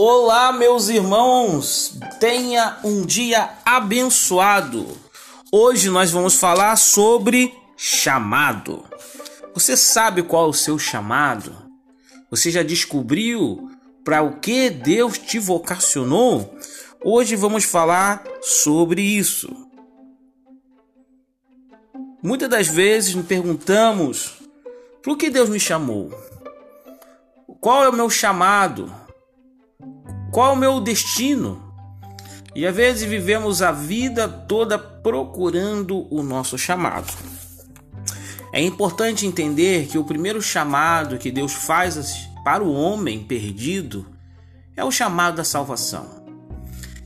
Olá, meus irmãos, tenha um dia abençoado. Hoje nós vamos falar sobre chamado. Você sabe qual é o seu chamado? Você já descobriu para o que Deus te vocacionou? Hoje vamos falar sobre isso. Muitas das vezes nos perguntamos: por que Deus me chamou? Qual é o meu chamado? Qual o meu destino? E às vezes vivemos a vida toda procurando o nosso chamado. É importante entender que o primeiro chamado que Deus faz para o homem perdido é o chamado da salvação.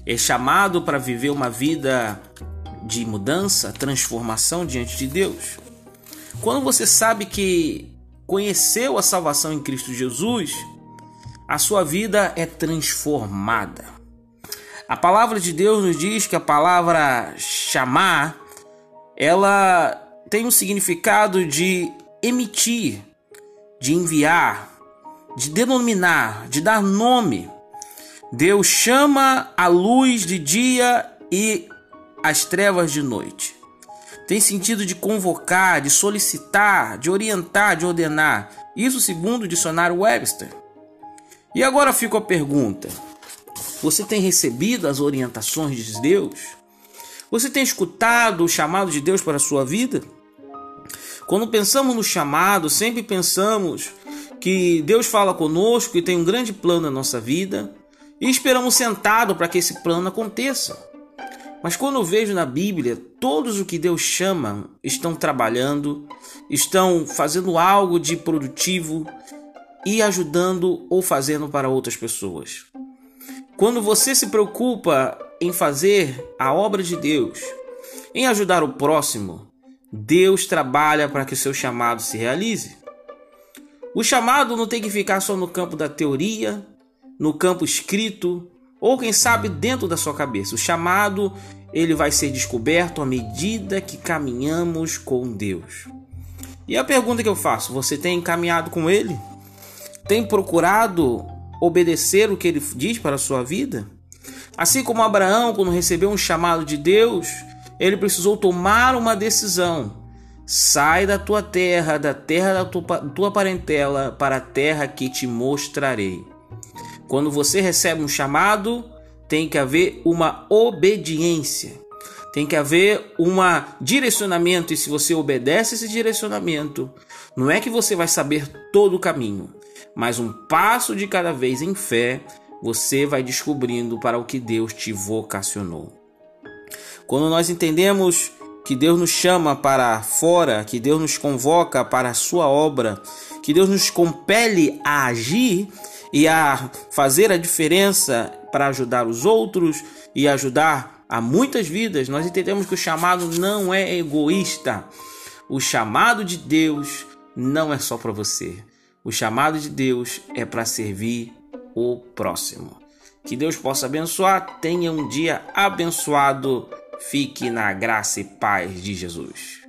É chamado para viver uma vida de mudança, transformação diante de Deus. Quando você sabe que conheceu a salvação em Cristo Jesus, a sua vida é transformada. A palavra de Deus nos diz que a palavra chamar, ela tem um significado de emitir, de enviar, de denominar, de dar nome. Deus chama a luz de dia e as trevas de noite. Tem sentido de convocar, de solicitar, de orientar, de ordenar. Isso segundo o dicionário Webster. E agora fica a pergunta: você tem recebido as orientações de Deus? Você tem escutado o chamado de Deus para a sua vida? Quando pensamos no chamado, sempre pensamos que Deus fala conosco e tem um grande plano na nossa vida e esperamos sentado para que esse plano aconteça. Mas quando eu vejo na Bíblia, todos o que Deus chama estão trabalhando, estão fazendo algo de produtivo, e ajudando ou fazendo para outras pessoas. Quando você se preocupa em fazer a obra de Deus, em ajudar o próximo, Deus trabalha para que o seu chamado se realize. O chamado não tem que ficar só no campo da teoria, no campo escrito ou quem sabe dentro da sua cabeça. O chamado ele vai ser descoberto à medida que caminhamos com Deus. E a pergunta que eu faço, você tem caminhado com ele? Tem procurado obedecer o que ele diz para a sua vida? Assim como Abraão, quando recebeu um chamado de Deus, ele precisou tomar uma decisão. Sai da tua terra, da terra da tua, tua parentela, para a terra que te mostrarei. Quando você recebe um chamado, tem que haver uma obediência. Tem que haver um direcionamento, e se você obedece esse direcionamento, não é que você vai saber todo o caminho, mas um passo de cada vez em fé, você vai descobrindo para o que Deus te vocacionou. Quando nós entendemos que Deus nos chama para fora, que Deus nos convoca para a sua obra, que Deus nos compele a agir e a fazer a diferença para ajudar os outros e ajudar a muitas vidas, nós entendemos que o chamado não é egoísta. O chamado de Deus não é só para você. O chamado de Deus é para servir o próximo. Que Deus possa abençoar. Tenha um dia abençoado. Fique na graça e paz de Jesus.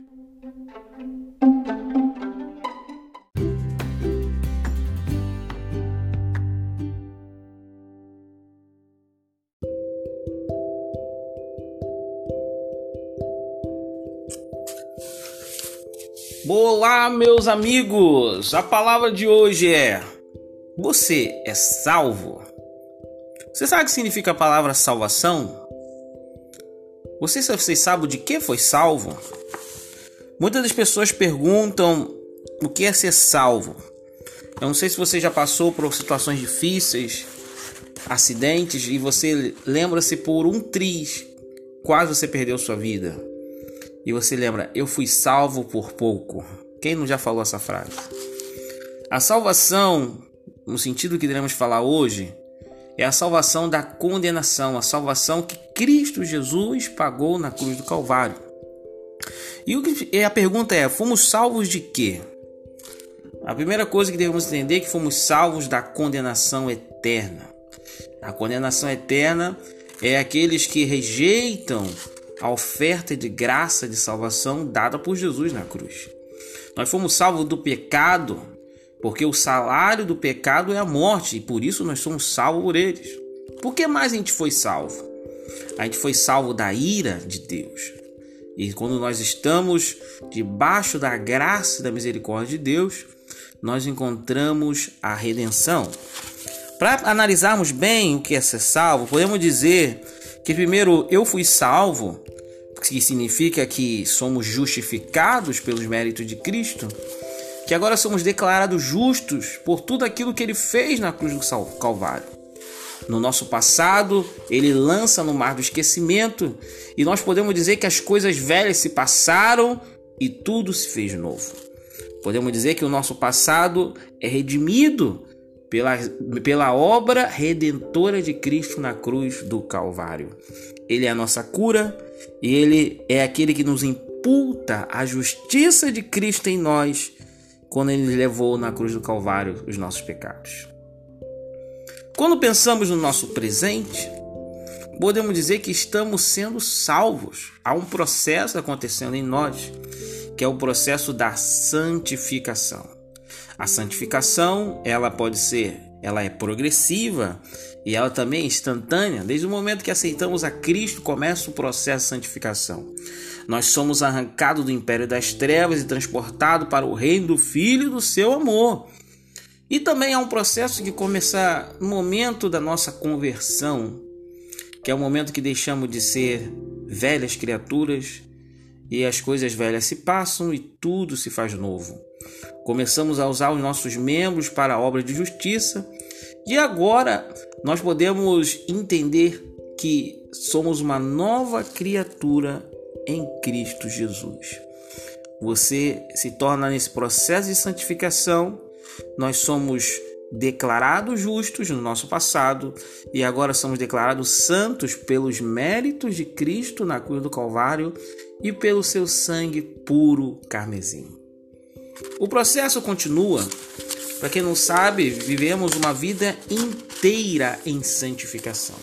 Olá, meus amigos! A palavra de hoje é: Você é salvo? Você sabe o que significa a palavra salvação? Você, você sabe de que foi salvo? Muitas das pessoas perguntam o que é ser salvo. Eu não sei se você já passou por situações difíceis, acidentes, e você lembra-se por um triz, quase você perdeu sua vida e você lembra, eu fui salvo por pouco. Quem não já falou essa frase? A salvação, no sentido que iremos falar hoje, é a salvação da condenação, a salvação que Cristo Jesus pagou na cruz do Calvário. E, a pergunta é: fomos salvos de quê? A primeira coisa que devemos entender é que fomos salvos da condenação eterna. A condenação eterna é aqueles que rejeitam a oferta de graça de salvação dada por Jesus na cruz. Nós fomos salvos do pecado Porque o salário do pecado é a morte e por isso nós somos salvos por eles. Por que mais a gente foi salvo? A gente foi salvo da ira de Deus. E quando nós estamos debaixo da graça e da misericórdia de Deus, nós encontramos a redenção. Para analisarmos bem o que é ser salvo, podemos dizer que primeiro eu fui salvo, que significa que somos justificados pelos méritos de Cristo, que agora somos declarados justos por tudo aquilo que ele fez na cruz do Calvário. No nosso passado, ele lança no mar do esquecimento e nós podemos dizer que as coisas velhas se passaram e tudo se fez novo. Podemos dizer que o nosso passado é redimido pela, pela obra redentora de Cristo na cruz do Calvário. Ele é a nossa cura e ele é aquele que nos imputa a justiça de Cristo em nós quando ele levou na cruz do Calvário os nossos pecados. Quando pensamos no nosso presente, podemos dizer que estamos sendo salvos. Há um processo acontecendo em nós, que é o processo da santificação. A santificação, ela pode ser, ela é progressiva e ela também é instantânea. Desde o momento que aceitamos a Cristo, começa o processo de santificação. Nós somos arrancados do império das trevas e transportados para o reino do Filho do seu amor. E também há um processo que começa no momento da nossa conversão, que é o momento que deixamos de ser velhas criaturas e as coisas velhas se passam e tudo se faz novo. Começamos a usar os nossos membros para a obra de justiça e agora nós podemos entender que somos uma nova criatura em Cristo Jesus. Você se torna nesse processo de santificação nós somos declarados justos no nosso passado e agora somos declarados santos pelos méritos de Cristo na cruz do Calvário e pelo seu sangue puro carmesim. O processo continua. Para quem não sabe, vivemos uma vida inteira em santificação.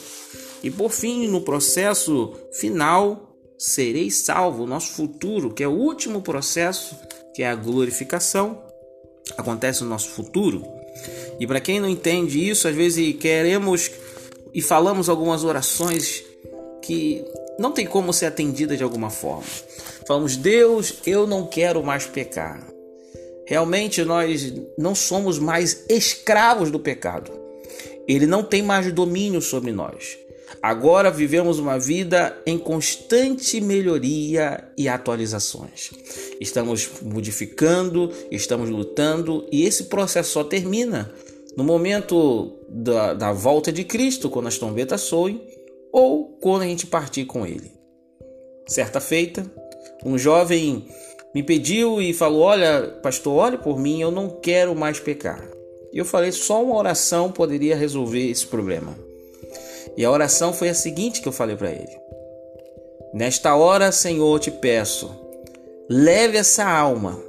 E por fim, no processo final, serei salvo, nosso futuro, que é o último processo, que é a glorificação acontece no nosso futuro. E para quem não entende isso, às vezes queremos e falamos algumas orações que não tem como ser atendida de alguma forma. Falamos: "Deus, eu não quero mais pecar". Realmente nós não somos mais escravos do pecado. Ele não tem mais domínio sobre nós. Agora vivemos uma vida em constante melhoria e atualizações. Estamos modificando, estamos lutando e esse processo só termina no momento da, da volta de Cristo, quando as trombetas soem ou quando a gente partir com Ele. Certa feita, um jovem me pediu e falou: Olha, pastor, olhe por mim, eu não quero mais pecar. E eu falei: só uma oração poderia resolver esse problema. E a oração foi a seguinte que eu falei para ele: Nesta hora, Senhor, te peço, leve essa alma,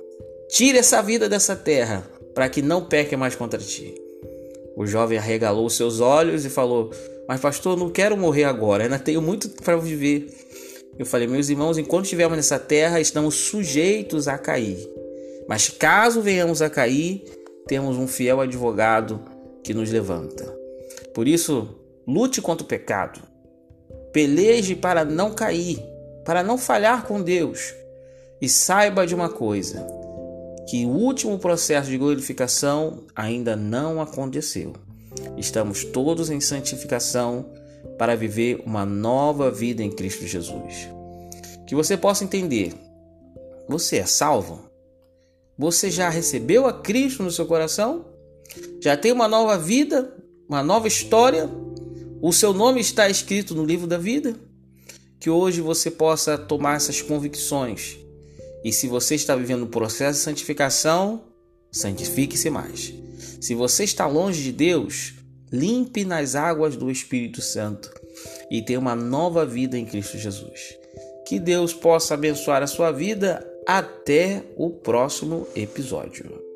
tire essa vida dessa terra, para que não peque mais contra ti. O jovem arregalou seus olhos e falou: Mas, pastor, não quero morrer agora, ainda tenho muito para viver. Eu falei: Meus irmãos, enquanto estivermos nessa terra, estamos sujeitos a cair. Mas caso venhamos a cair, temos um fiel advogado que nos levanta. Por isso, Lute contra o pecado. Peleje para não cair, para não falhar com Deus. E saiba de uma coisa: que o último processo de glorificação ainda não aconteceu. Estamos todos em santificação para viver uma nova vida em Cristo Jesus. Que você possa entender: você é salvo? Você já recebeu a Cristo no seu coração? Já tem uma nova vida, uma nova história? O seu nome está escrito no livro da vida. Que hoje você possa tomar essas convicções. E se você está vivendo o processo de santificação, santifique-se mais. Se você está longe de Deus, limpe nas águas do Espírito Santo e tenha uma nova vida em Cristo Jesus. Que Deus possa abençoar a sua vida. Até o próximo episódio.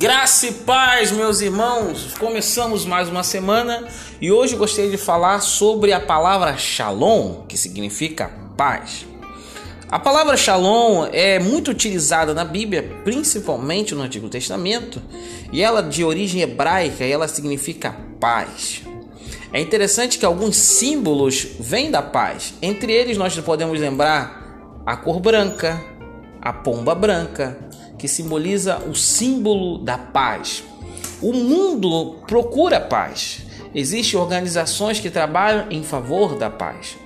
Graça e paz, meus irmãos. Começamos mais uma semana e hoje gostaria de falar sobre a palavra Shalom, que significa paz. A palavra Shalom é muito utilizada na Bíblia, principalmente no Antigo Testamento, e ela de origem hebraica, e ela significa paz. É interessante que alguns símbolos vêm da paz. Entre eles nós podemos lembrar a cor branca, a pomba branca, que simboliza o símbolo da paz. O mundo procura paz. Existem organizações que trabalham em favor da paz.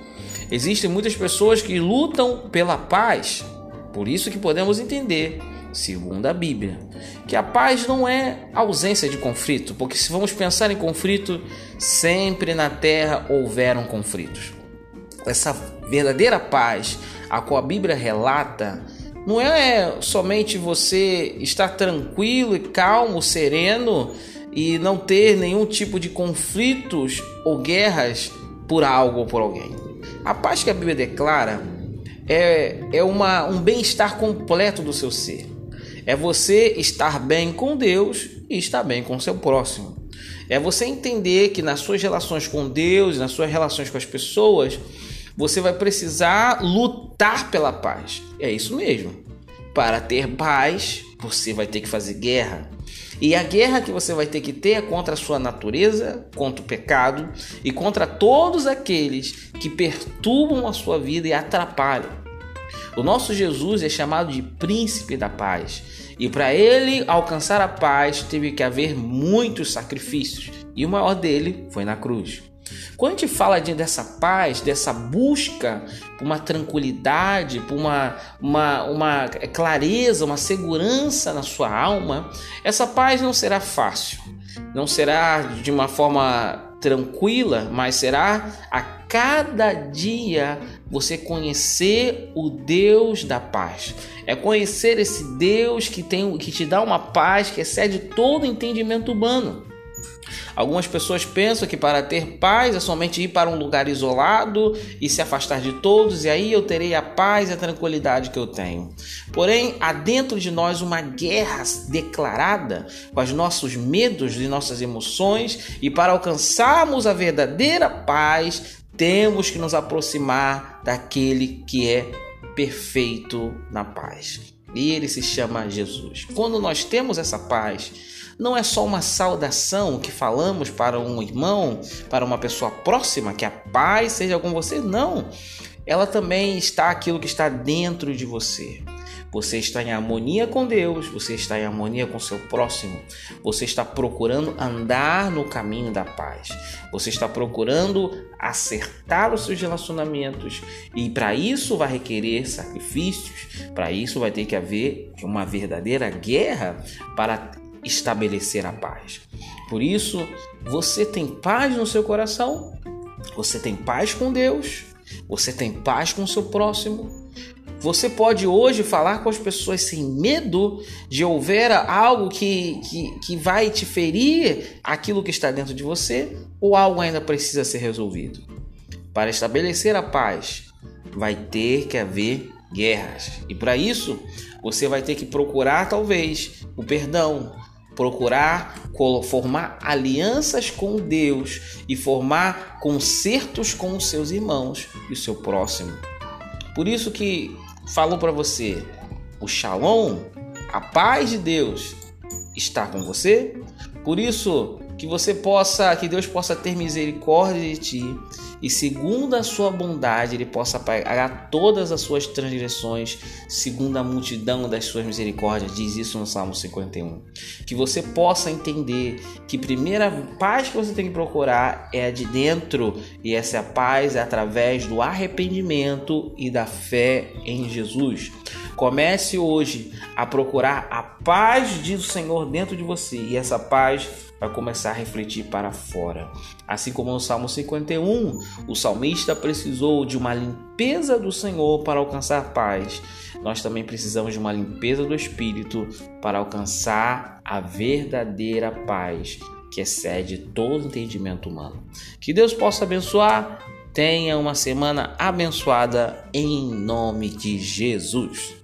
Existem muitas pessoas que lutam pela paz. Por isso que podemos entender, segundo a Bíblia, que a paz não é ausência de conflito, porque se vamos pensar em conflito, sempre na terra houveram conflitos. Essa verdadeira paz, a qual a Bíblia relata, não é somente você estar tranquilo e calmo, sereno e não ter nenhum tipo de conflitos ou guerras por algo ou por alguém. A paz que a Bíblia declara é, é uma, um bem-estar completo do seu ser. É você estar bem com Deus e estar bem com o seu próximo. É você entender que nas suas relações com Deus, nas suas relações com as pessoas, você vai precisar lutar pela paz. É isso mesmo. Para ter paz, você vai ter que fazer guerra. E a guerra que você vai ter que ter é contra a sua natureza, contra o pecado e contra todos aqueles que perturbam a sua vida e atrapalham. O nosso Jesus é chamado de príncipe da paz. E para ele alcançar a paz, teve que haver muitos sacrifícios, e o maior dele foi na cruz. Quando a gente fala de, dessa paz, dessa busca por uma tranquilidade, por uma, uma, uma clareza, uma segurança na sua alma, essa paz não será fácil, não será de uma forma tranquila, mas será a cada dia você conhecer o Deus da paz. É conhecer esse Deus que tem que te dá uma paz que excede todo entendimento humano. Algumas pessoas pensam que para ter paz é somente ir para um lugar isolado e se afastar de todos, e aí eu terei a paz e a tranquilidade que eu tenho. Porém, há dentro de nós uma guerra declarada com os nossos medos e nossas emoções, e para alcançarmos a verdadeira paz, temos que nos aproximar daquele que é perfeito na paz. E ele se chama Jesus. Quando nós temos essa paz, não é só uma saudação que falamos para um irmão, para uma pessoa próxima, que a paz seja com você, não. Ela também está aquilo que está dentro de você. Você está em harmonia com Deus, você está em harmonia com seu próximo, você está procurando andar no caminho da paz, você está procurando acertar os seus relacionamentos e para isso vai requerer sacrifícios, para isso vai ter que haver uma verdadeira guerra para estabelecer a paz. Por isso, você tem paz no seu coração, você tem paz com Deus, você tem paz com o seu próximo. Você pode hoje falar com as pessoas sem medo de houver algo que, que, que vai te ferir aquilo que está dentro de você ou algo ainda precisa ser resolvido. Para estabelecer a paz, vai ter que haver guerras. E para isso, você vai ter que procurar talvez o perdão, procurar formar alianças com Deus e formar concertos com os seus irmãos e o seu próximo. Por isso que falou para você, o Shalom, a paz de Deus está com você. Por isso que você possa, que Deus possa ter misericórdia de ti e segundo a sua bondade ele possa pagar todas as suas transgressões, segundo a multidão das suas misericórdias, diz isso no Salmo 51. Que você possa entender que primeira paz que você tem que procurar é a de dentro, e essa paz é através do arrependimento e da fé em Jesus. Comece hoje a procurar a paz do Senhor dentro de você, e essa paz vai começar a refletir para fora. Assim como no Salmo 51, o salmista precisou de uma limpeza do Senhor para alcançar paz. Nós também precisamos de uma limpeza do Espírito para alcançar a verdadeira paz que excede todo entendimento humano. Que Deus possa abençoar. Tenha uma semana abençoada em nome de Jesus.